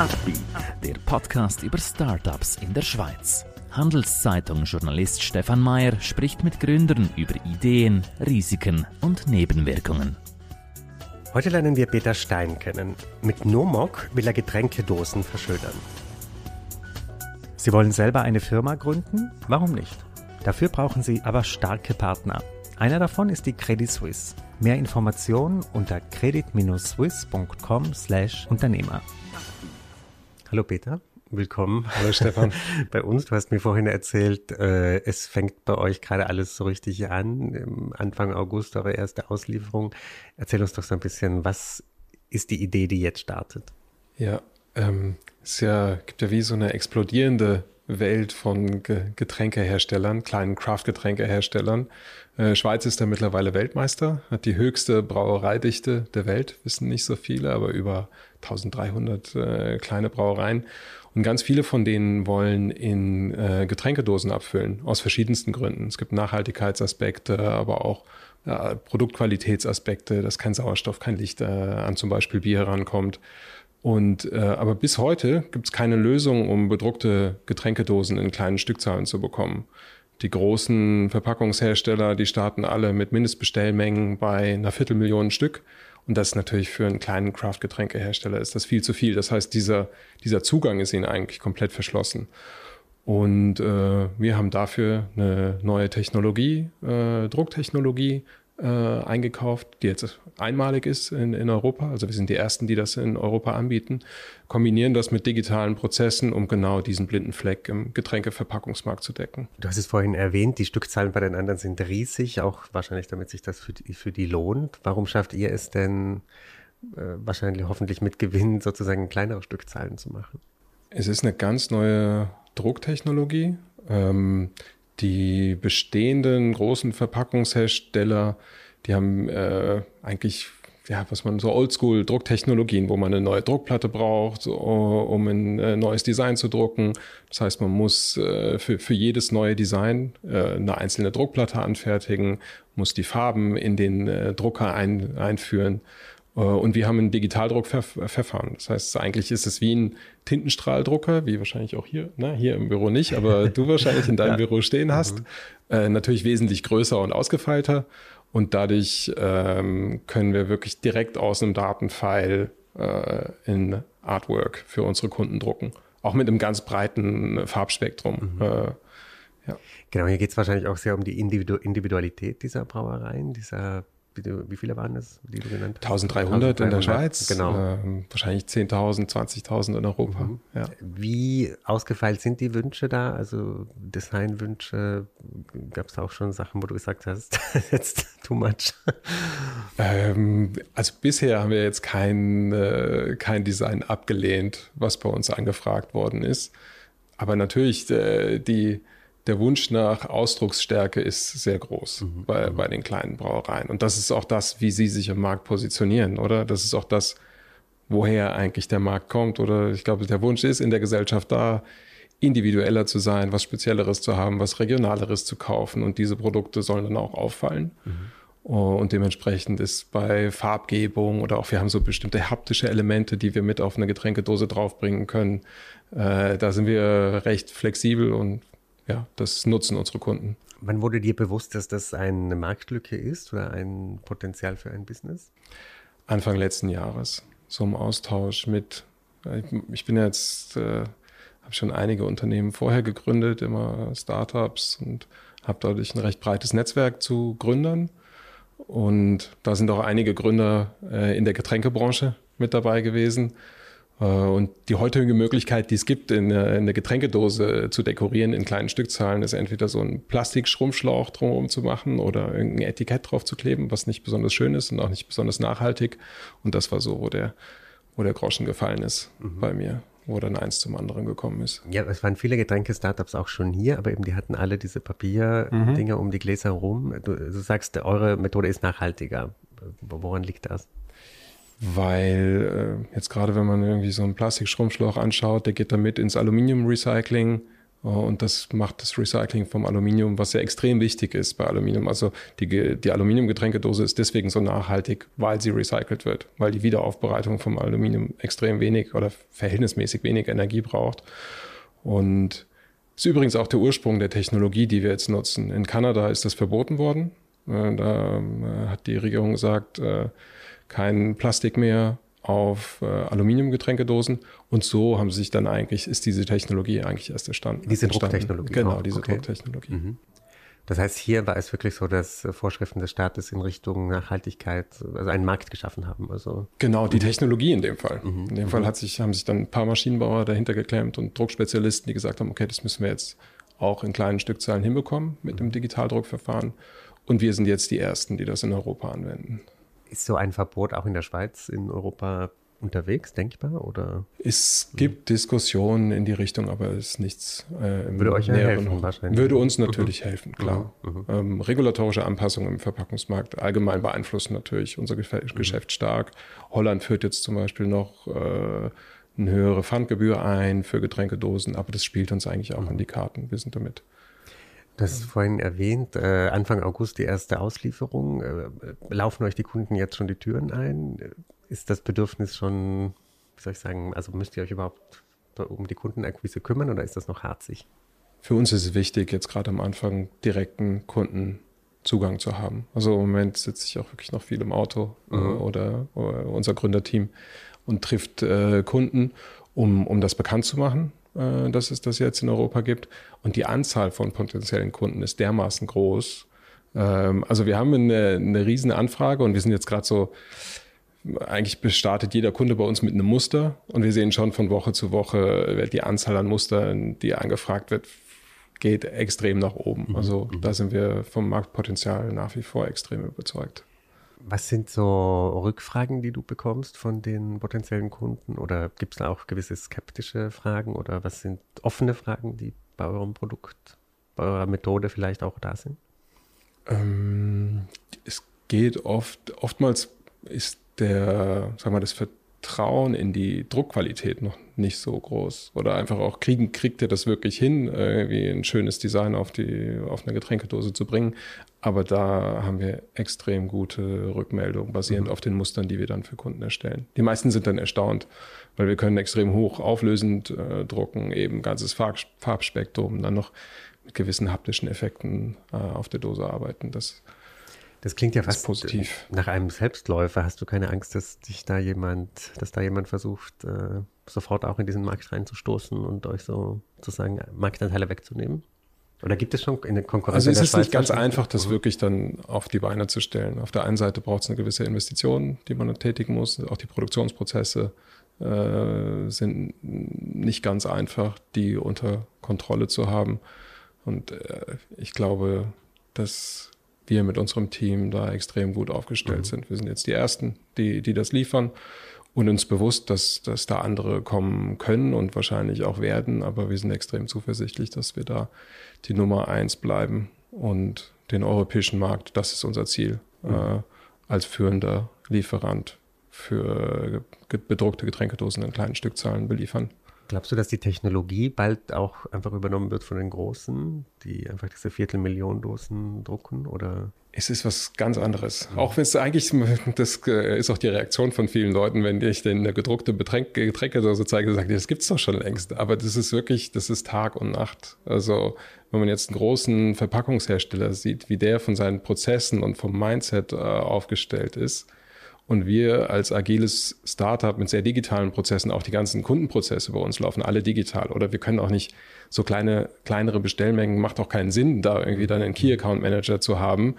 Upbeat, der Podcast über Startups in der Schweiz. Handelszeitung-Journalist Stefan Mayer spricht mit Gründern über Ideen, Risiken und Nebenwirkungen. Heute lernen wir Peter Stein kennen. Mit Nomok will er Getränkedosen verschönern. Sie wollen selber eine Firma gründen? Warum nicht? Dafür brauchen Sie aber starke Partner. Einer davon ist die Credit Suisse. Mehr Informationen unter credit-swiss.com/Unternehmer. Hallo Peter, willkommen. Hallo Stefan. bei uns. Du hast mir vorhin erzählt, äh, es fängt bei euch gerade alles so richtig an. Anfang August eure erste Auslieferung. Erzähl uns doch so ein bisschen, was ist die Idee, die jetzt startet? Ja, ähm, es ja, gibt ja wie so eine explodierende Welt von Getränkeherstellern, kleinen Craft-Getränkeherstellern. Äh, Schweiz ist da mittlerweile Weltmeister, hat die höchste Brauereidichte der Welt, wissen nicht so viele, aber über 1300 äh, kleine Brauereien. Und ganz viele von denen wollen in äh, Getränkedosen abfüllen, aus verschiedensten Gründen. Es gibt Nachhaltigkeitsaspekte, aber auch Produktqualitätsaspekte, dass kein Sauerstoff, kein Licht an zum Beispiel Bier rankommt. Und äh, aber bis heute gibt es keine Lösung, um bedruckte Getränkedosen in kleinen Stückzahlen zu bekommen. Die großen Verpackungshersteller, die starten alle mit Mindestbestellmengen bei einer Viertelmillion Stück. Und das ist natürlich für einen kleinen Craft-Getränkehersteller ist das viel zu viel. Das heißt, dieser, dieser Zugang ist ihnen eigentlich komplett verschlossen. Und äh, wir haben dafür eine neue Technologie, äh, Drucktechnologie äh, eingekauft, die jetzt einmalig ist in, in Europa. Also wir sind die Ersten, die das in Europa anbieten. Kombinieren das mit digitalen Prozessen, um genau diesen blinden Fleck im Getränkeverpackungsmarkt zu decken. Du hast es vorhin erwähnt, die Stückzahlen bei den anderen sind riesig, auch wahrscheinlich damit sich das für die, für die lohnt. Warum schafft ihr es denn äh, wahrscheinlich hoffentlich mit Gewinn sozusagen kleinere Stückzahlen zu machen? Es ist eine ganz neue Drucktechnologie. Ähm, die bestehenden großen Verpackungshersteller, die haben äh, eigentlich ja, was man so Oldschool-Drucktechnologien, wo man eine neue Druckplatte braucht, um ein äh, neues Design zu drucken. Das heißt, man muss äh, für, für jedes neue Design äh, eine einzelne Druckplatte anfertigen, muss die Farben in den Drucker ein, einführen äh, und wir haben ein Digitaldruckverfahren. Das heißt, eigentlich ist es wie ein Tintenstrahldrucker, wie wahrscheinlich auch hier, ne? hier im Büro nicht, aber du wahrscheinlich in deinem ja. Büro stehen hast. Mhm. Äh, natürlich wesentlich größer und ausgefeilter. Und dadurch ähm, können wir wirklich direkt aus einem Datenfile äh, in Artwork für unsere Kunden drucken. Auch mit einem ganz breiten Farbspektrum. Mhm. Äh, ja. Genau, hier geht es wahrscheinlich auch sehr um die Individu Individualität dieser Brauereien, dieser wie, wie, viele waren das, die du genannt hast? 1300, 1300 in der Schweiz, genau. Äh, wahrscheinlich 10.000, 20.000 in Europa. Mhm. Ja. Wie ausgefeilt sind die Wünsche da? Also Designwünsche, gab es auch schon Sachen, wo du gesagt hast, jetzt too much? Ähm, also bisher haben wir jetzt kein, äh, kein Design abgelehnt, was bei uns angefragt worden ist. Aber natürlich, äh, die der Wunsch nach Ausdrucksstärke ist sehr groß mhm. bei, bei den kleinen Brauereien. Und das ist auch das, wie sie sich im Markt positionieren, oder? Das ist auch das, woher eigentlich der Markt kommt. Oder ich glaube, der Wunsch ist in der Gesellschaft da, individueller zu sein, was Spezielleres zu haben, was Regionaleres zu kaufen. Und diese Produkte sollen dann auch auffallen. Mhm. Und dementsprechend ist bei Farbgebung oder auch wir haben so bestimmte haptische Elemente, die wir mit auf eine Getränkedose draufbringen können. Äh, da sind wir recht flexibel und ja, das nutzen unsere Kunden. Wann wurde dir bewusst, dass das eine Marktlücke ist oder ein Potenzial für ein Business? Anfang letzten Jahres, so im Austausch mit, ich bin jetzt, äh, habe schon einige Unternehmen vorher gegründet, immer Startups und habe dadurch ein recht breites Netzwerk zu Gründern. Und da sind auch einige Gründer äh, in der Getränkebranche mit dabei gewesen. Äh, und die heutige Möglichkeit, die es gibt, in eine Getränkedose zu dekorieren in kleinen Stückzahlen, ist entweder so ein Plastikschrumpfschlauch drumherum zu machen oder irgendein Etikett drauf zu kleben, was nicht besonders schön ist und auch nicht besonders nachhaltig. Und das war so, wo der, wo der Groschen gefallen ist mhm. bei mir wo dann eins zum anderen gekommen ist. Ja, es waren viele Getränke-Startups auch schon hier, aber eben die hatten alle diese Papierdinger mhm. um die Gläser rum. Du, du sagst, eure Methode ist nachhaltiger. Woran liegt das? Weil äh, jetzt gerade wenn man irgendwie so einen Plastikschrumpfschlauch anschaut, der geht damit ins Aluminiumrecycling, Und das macht das Recycling vom Aluminium, was ja extrem wichtig ist bei Aluminium. Also die, die Aluminiumgetränkedose ist deswegen so nachhaltig, weil sie recycelt wird, weil die Wiederaufbereitung vom Aluminium extrem wenig oder verhältnismäßig wenig Energie braucht. Und ist übrigens auch der Ursprung der Technologie, die wir jetzt nutzen. In Kanada ist das verboten worden. Äh, da äh, hat die Regierung gesagt, äh, kein Plastik mehr, auf äh, Aluminiumgetränkedosen und so haben sich dann eigentlich, ist diese Technologie eigentlich erst entstanden. Diese Drucktechnologie. Genau, diese okay. Drucktechnologie. Mhm. Das heißt, hier war es wirklich so, dass Vorschriften des Staates in Richtung Nachhaltigkeit, also einen Markt geschaffen haben. Also genau, die Technologie in dem Fall. Mhm. In dem Fall hat sich, haben sich dann ein paar Maschinenbauer dahinter geklemmt und Druckspezialisten, die gesagt haben, okay, das müssen wir jetzt auch in kleinen Stückzahlen hinbekommen mit dem Digitaldruckverfahren. Und wir sind jetzt die Ersten, die das in Europa anwenden. Ist so ein Verbot auch in der Schweiz, in Europa unterwegs, denkbar? Oder? Es gibt. Diskussionen in die Richtung, aber es ist nichts äh, im Würde euch ja helfen, wahrscheinlich. Würde uns natürlich mhm. helfen, klar. Mhm. mhm. Ähm, regulatorische Anpassungen im Verpackungsmarkt allgemein beeinflussen natürlich unser mhm. Geschäft stark. Holland führt jetzt zum Beispiel noch äh, eine höhere Pfandgebühr ein für Getränkedosen, aber das spielt uns eigentlich auch an die Karten. Wir sind damit Du hast vorhin erwähnt, äh, Anfang August die erste Auslieferung. Äh, laufen euch die Kunden jetzt schon die Türen ein? Ist das Bedürfnis schon, wie soll ich sagen, also müsst ihr euch überhaupt um die Kundenakquise kümmern oder ist das noch harzig? Für uns ist es wichtig, jetzt gerade am Anfang direkten Kundenzugang zu haben. Also im Moment sitze ich auch wirklich noch viel im Auto äh, mhm. oder, oder, unser Gründerteam und trifft äh, Kunden, um, um das bekannt zu machen äh, dass es das jetzt in Europa gibt. Und die Anzahl von potenziellen Kunden ist dermaßen groß. Ähm, also wir haben eine, eine riesen Anfrage und wir sind jetzt gerade so, eigentlich bestartet jeder Kunde bei uns mit einem Muster und wir sehen schon von Woche zu Woche, die Anzahl an Mustern, die angefragt wird, geht extrem nach oben. Mhm. Also mhm. da sind wir vom Marktpotenzial nach wie vor extrem überzeugt. Was sind so Rückfragen, die du bekommst von den potenziellen Kunden? Oder gibt es da auch gewisse skeptische Fragen? Oder was sind offene Fragen, die bei eurem Produkt, bei eurer Methode vielleicht auch da sind? Ähm, es geht oft, oftmals ist der, sagen wir, das Vertrauen in die Druckqualität noch nicht so groß. Oder einfach auch kriegen, kriegt er das wirklich hin, irgendwie ein schönes Design auf die, auf eine Getränkedose zu bringen. Aber da haben wir extrem gute Rückmeldungen, basierend mhm. auf den Mustern, die wir dann für Kunden erstellen. Die meisten sind dann erstaunt, weil wir können extrem hoch auflösend äh, drucken, eben ganzes Farb, Farbspektrum, dann noch mit gewissen haptischen Effekten äh, auf der Dose arbeiten. Das das klingt ja fast positiv. Nach einem Selbstläufer hast du keine Angst, dass dich da jemand, dass da jemand versucht, äh, sofort auch in diesen Markt reinzustoßen und euch so sozusagen Marktanteile wegzunehmen? Oder gibt es schon in der Konkurrenz? Also es ist nicht ganz einfach, das mhm. wirklich dann auf die Beine zu stellen. Auf der einen Seite braucht es eine gewisse Investition, die man tätigen muss. Auch die Produktionsprozesse äh, sind nicht ganz einfach, die unter Kontrolle zu haben. Und äh, ich glaube, dass wir mit unserem Team da extrem gut aufgestellt mhm. sind. Wir sind jetzt die Ersten, die, die das liefern und uns bewusst, dass, dass da andere kommen können und wahrscheinlich auch werden. Aber wir sind extrem zuversichtlich, dass wir da die Nummer eins bleiben und den europäischen Markt, das ist unser Ziel, mhm. äh, als führender Lieferant für bedruckte Getränkedosen in kleinen Stückzahlen beliefern. Glaubst du, dass die Technologie bald auch einfach übernommen wird von den Großen, die einfach diese Viertelmillion Dosen drucken? Oder? Es ist was ganz anderes. Mhm. Auch wenn es eigentlich, das äh, ist auch die Reaktion von vielen Leuten, wenn ich denen eine gedruckte Getränkedose zeige, sagen die, das gibt es doch schon längst. Aber das ist wirklich, das ist Tag und Nacht. Also wenn man jetzt einen großen Verpackungshersteller sieht, wie der von seinen Prozessen und vom Mindset äh, aufgestellt ist, und wir als agiles Startup mit sehr digitalen Prozessen, auch die ganzen Kundenprozesse bei uns laufen alle digital. Oder wir können auch nicht so kleine, kleinere Bestellmengen, macht auch keinen Sinn, da irgendwie dann einen Key Account Manager zu haben,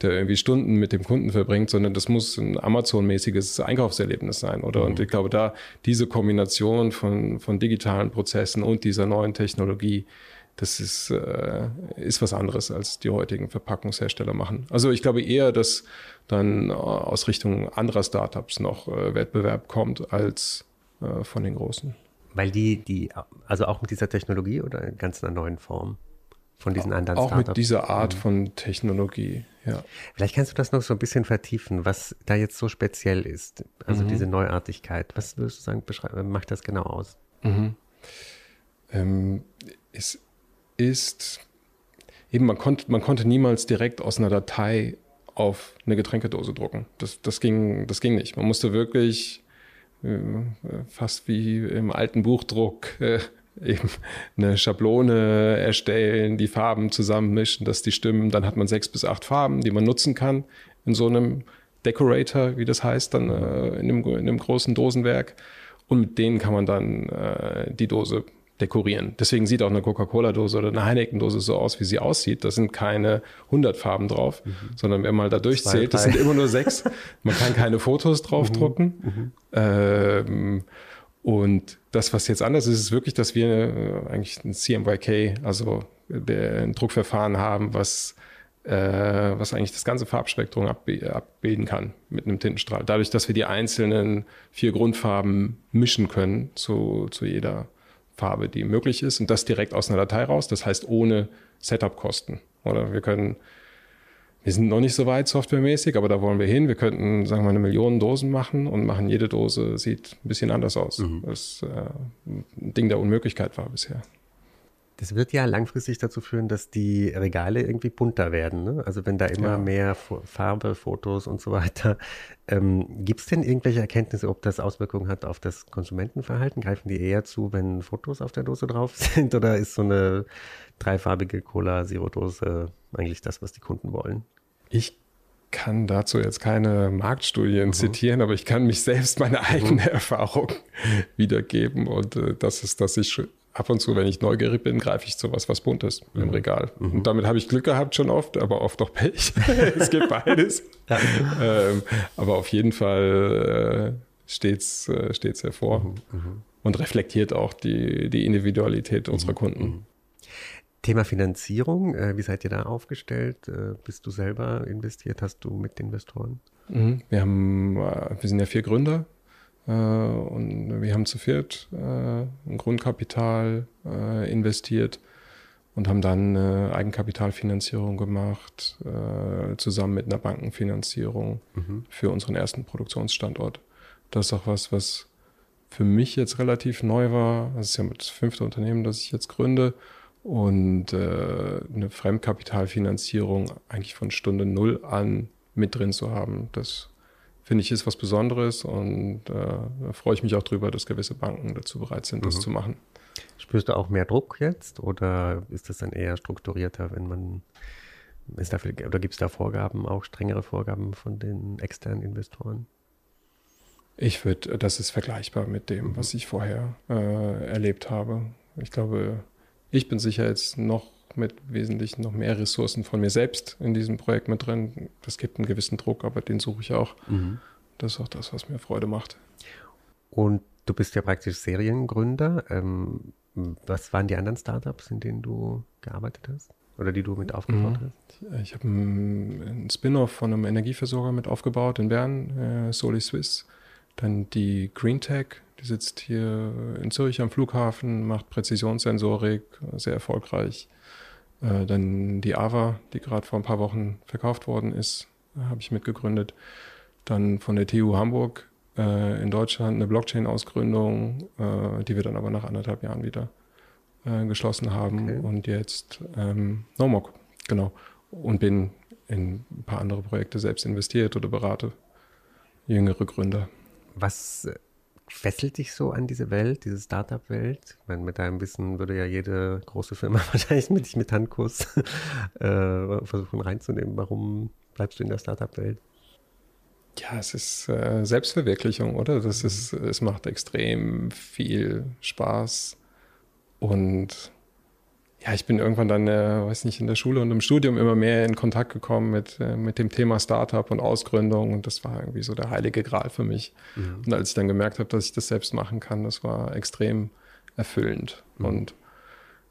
der irgendwie Stunden mit dem Kunden verbringt, sondern das muss ein Amazon-mäßiges Einkaufserlebnis sein, oder? Mhm. Und ich glaube, da diese Kombination von, von digitalen Prozessen und dieser neuen Technologie, das ist, äh, ist was anderes, als die heutigen Verpackungshersteller machen. Also ich glaube eher, dass dann äh, aus Richtung anderer Startups noch äh, Wettbewerb kommt als äh, von den Großen. Weil die, die, also auch mit dieser Technologie oder in ganz einer neuen Form von diesen anderen auch Startups? Auch mit dieser Art mhm. von Technologie, ja. Vielleicht kannst du das noch so ein bisschen vertiefen, was da jetzt so speziell ist, also mhm. diese Neuartigkeit. Was würdest du sagen, macht das genau aus? Mhm. Ähm, ist ist, eben man konnte, man konnte niemals direkt aus einer Datei auf eine Getränkedose drucken. Das, das, ging, das ging nicht. Man musste wirklich äh, fast wie im alten Buchdruck äh, eben eine Schablone erstellen, die Farben zusammenmischen, dass die stimmen. Dann hat man sechs bis acht Farben, die man nutzen kann in so einem Decorator, wie das heißt, dann äh, in, einem, in einem großen Dosenwerk. Und mit denen kann man dann äh, die Dose dekorieren. Deswegen sieht auch eine Coca-Cola-Dose oder eine Heineken-Dose so aus, wie sie aussieht. Da sind keine 100 Farben drauf, mhm. sondern wenn man da durchzählt, das sind immer nur sechs. Man kann keine Fotos draufdrucken. Mhm. mhm. Ähm, und das, was jetzt anders ist, ist wirklich, dass wir äh, eigentlich ein CMYK, also ein Druckverfahren haben, was, äh, was eigentlich das ganze Farbspektrum abbilden kann mit einem Tintenstrahl. Dadurch, dass wir die einzelnen vier Grundfarben mischen können zu, zu jeder Farbe, die möglich ist und das direkt aus einer Datei raus. Das heißt ohne Setup-Kosten. Oder wir können, wir sind noch nicht so weit softwaremäßig, aber da wollen wir hin. Wir könnten, sagen wir, eine Million Dosen machen und machen jede Dose sieht ein bisschen anders aus. Mhm. Das äh, ein Ding der Unmöglichkeit war bisher. Das wird ja langfristig dazu führen, dass die Regale irgendwie bunter werden. Ne? Also wenn da immer ja. mehr Farbe, Fotos und so weiter. Ähm, Gibt es denn irgendwelche Erkenntnisse, ob das Auswirkungen hat auf das Konsumentenverhalten? Greifen die eher zu, wenn Fotos auf der Dose drauf sind? Oder ist so eine dreifarbige Cola-Zero-Dose eigentlich das, was die Kunden wollen? Ich kann dazu jetzt keine Marktstudien mhm. zitieren, aber ich kann mich selbst meine eigene mhm. Erfahrung wiedergeben. Und äh, das ist, dass ich ab und zu, wenn ich neugierig bin, greife ich zu was, was Buntes mhm. im Regal. Mhm. Und damit habe ich Glück gehabt schon oft, aber oft auch Pech. es gibt beides. Ja. Ähm, aber auf jeden Fall äh, steht's, äh, hervor mhm. mhm. und reflektiert auch die, die Individualität unserer mhm. Kunden. Mhm. Thema Finanzierung, äh, wie seid ihr da aufgestellt? Äh, bist du selber investiert? Hast du mit Investoren? Wir haben, äh, wir sind ja vier Gründer und wir haben zu viert äh, ein Grundkapital äh, investiert und haben dann eine Eigenkapitalfinanzierung gemacht, zusammen mit einer Bankenfinanzierung mhm. für unseren ersten Produktionsstandort. Das ist auch was, was für mich jetzt relativ neu war. Das ist ja das fünfte Unternehmen, das ich jetzt gründe. Und äh, eine Fremdkapitalfinanzierung eigentlich von Stunde Null an mit drin zu haben, das finde ich, ist was Besonderes und äh, da freue ich mich auch drüber, dass gewisse Banken dazu bereit sind, das mhm. zu machen. Spürst du auch mehr Druck jetzt oder ist das dann eher strukturierter, wenn man ist da viel, oder gibt es da Vorgaben, auch strengere Vorgaben von den externen Investoren? Ich würde, das ist vergleichbar mit dem, mhm. was ich vorher äh, erlebt habe. Ich glaube, ich bin sicher jetzt noch mit wesentlich noch mehr Ressourcen von mir selbst in diesem Projekt mit drin. Das gibt einen gewissen Druck, aber den suche ich auch. Mhm. Das ist auch das, was mir Freude macht. Und du bist ja praktisch Seriengründer. Ähm, was waren die anderen Startups, in denen du gearbeitet hast? Oder die du mit aufgebaut mhm. hast? Ich habe einen Spin-off von einem Energieversorger mit aufgebaut in Bern, äh, Soli Swiss. Dann die GreenTech, die sitzt hier in Zürich am Flughafen, macht Präzisionssensorik, sehr erfolgreich. Äh, dann die AVA, die gerade vor ein paar Wochen verkauft worden ist, habe ich mitgegründet. Dann von der TU Hamburg äh, in Deutschland eine Blockchain-Ausgründung, äh, die wir dann aber nach anderthalb Jahren wieder äh, geschlossen haben. Okay. Und jetzt ähm, Nomok, genau. Und bin in ein paar andere Projekte selbst investiert oder berate jüngere Gründer. Was fesselt dich so an diese Welt, diese Startup-Welt? Ich meine, mit deinem Wissen würde ja jede große Firma wahrscheinlich mit dich mit Handkuss äh, versuchen reinzunehmen. Warum bleibst du in der Startup-Welt? Ja, es ist äh, Selbstverwirklichung, oder? Das ist, es macht extrem viel Spaß und ja, ich bin irgendwann dann, äh, weiß nicht, in der Schule und im Studium immer mehr in Kontakt gekommen mit, äh, mit dem Thema Startup und Ausgründung und das war irgendwie so der heilige Gral für mich. Mhm. Und als ich dann gemerkt habe, dass ich das selbst machen kann, das war extrem erfüllend. Mhm. Und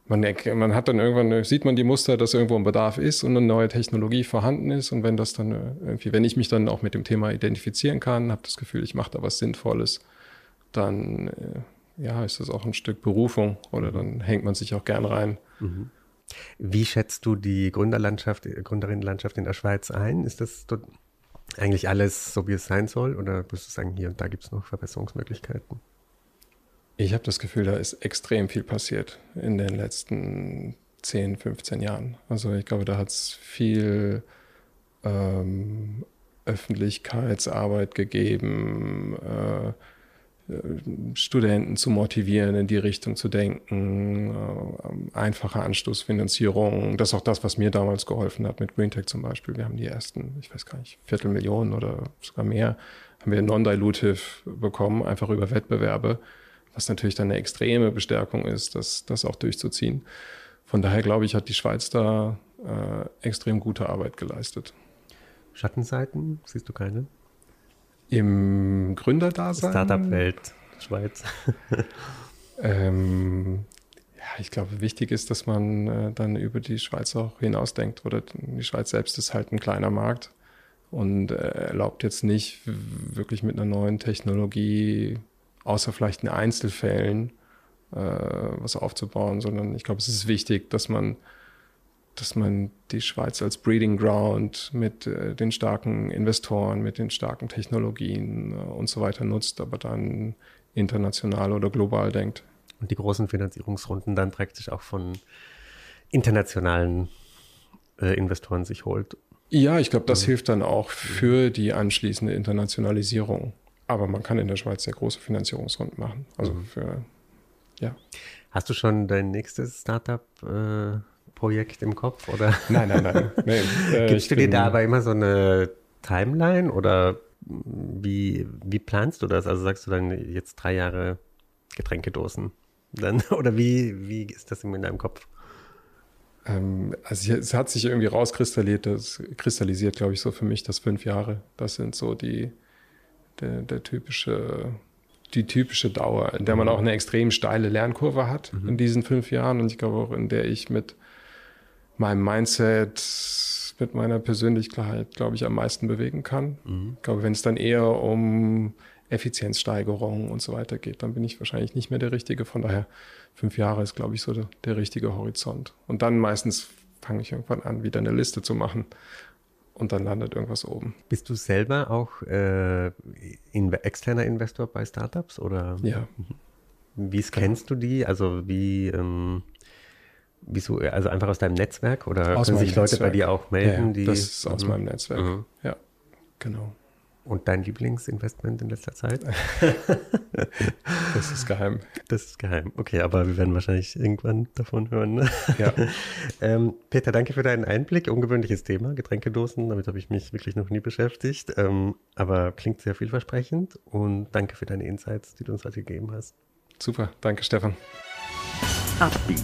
man, man hat dann irgendwann, sieht man die Muster, dass irgendwo ein Bedarf ist und eine neue Technologie vorhanden ist. Und wenn das dann äh, irgendwie, wenn ich mich dann auch mit dem Thema identifizieren kann, habe das Gefühl, ich mache da was Sinnvolles, dann äh, ja, ist das auch ein Stück Berufung oder dann hängt man sich auch gern rein. Mhm. Wie schätzt du die Gründerlandschaft, Gründerinnenlandschaft in der Schweiz ein? Ist das eigentlich alles so, wie es sein soll? Oder würdest du sagen, hier und da gibt es noch Verbesserungsmöglichkeiten? Ich habe das Gefühl, da ist extrem viel passiert in den letzten 10, 15 Jahren. Also ich glaube, da hat es viel ähm, Öffentlichkeitsarbeit gegeben, äh, Studenten zu motivieren, in die Richtung zu denken, äh, einfache Anstoßfinanzierung. Das ist auch das, was mir damals geholfen hat mit GreenTech zum Beispiel. Wir haben die ersten, ich weiß gar nicht, Viertelmillionen oder sogar mehr, haben wir non-dilutive bekommen, einfach über Wettbewerbe, was natürlich dann eine extreme Bestärkung ist, das, das auch durchzuziehen. Von daher glaube ich, hat die Schweiz da äh, extrem gute Arbeit geleistet. Schattenseiten, siehst du keine? Im Gründerdasein? Startup-Welt, Schweiz. ähm, ja, ich glaube, wichtig ist, dass man äh, dann über die Schweiz auch hinausdenkt. Oder die Schweiz selbst ist halt ein kleiner Markt und äh, erlaubt jetzt nicht wirklich mit einer neuen Technologie, außer vielleicht in Einzelfällen, äh, was aufzubauen, sondern ich glaube, es ist wichtig, dass man dass man die Schweiz als Breeding Ground mit äh, den starken Investoren, mit den starken Technologien äh, und so weiter nutzt, aber dann international oder global denkt. Und die großen Finanzierungsrunden dann praktisch auch von internationalen äh, Investoren sich holt. Ja, ich glaube, das mhm. hilft dann auch für die anschließende Internationalisierung. Aber man kann in der Schweiz sehr große Finanzierungsrunden machen. Also mhm. für, ja. Hast du schon dein nächstes Startup äh, Projekt im Kopf? Oder? Nein, nein, nein. Nee, äh, Gibst du dir da aber immer so eine Timeline oder wie, wie planst du das? Also sagst du dann jetzt drei Jahre Getränkedosen? Dann, oder wie, wie ist das in deinem Kopf? Ähm, also es hat sich irgendwie rauskristallisiert, das kristallisiert, glaube ich, so für mich, dass fünf Jahre, das sind so die, der, der typische die typische Dauer, in der man mhm. auch eine extrem steile Lernkurve hat mhm. in diesen fünf Jahren und ich glaube auch, in der ich mit meinem Mindset, mit meiner Persönlichkeit, glaube ich, am meisten bewegen kann. Mhm. Ich glaube, wenn es dann eher um Effizienzsteigerung und so weiter geht, dann bin ich wahrscheinlich nicht mehr der Richtige. Von daher, fünf Jahre ist, glaube ich, so der, der richtige Horizont. Und dann meistens fange ich irgendwann an, wieder eine Liste zu machen und dann landet irgendwas oben. Bist du selber auch äh, in, externer Investor bei Startups oder? Ja. Wie kennst du die? Also wie ähm, Wieso? Also einfach aus deinem Netzwerk oder aus können sich Leute Netzwerk. bei dir auch melden? Ja, die, das ist aus mhm. meinem Netzwerk. Mhm. Ja, genau. Und dein Lieblingsinvestment in letzter Zeit? das ist geheim. Das ist geheim. Okay, aber wir werden wahrscheinlich irgendwann davon hören. Ne? Ja. ähm, Peter, danke für deinen Einblick. Ungewöhnliches Thema, Getränkedosen. Damit habe ich mich wirklich noch nie beschäftigt. Ähm, aber klingt sehr vielversprechend. Und danke für deine Insights, die du uns heute gegeben hast. Super. Danke, Stefan. Upbeat.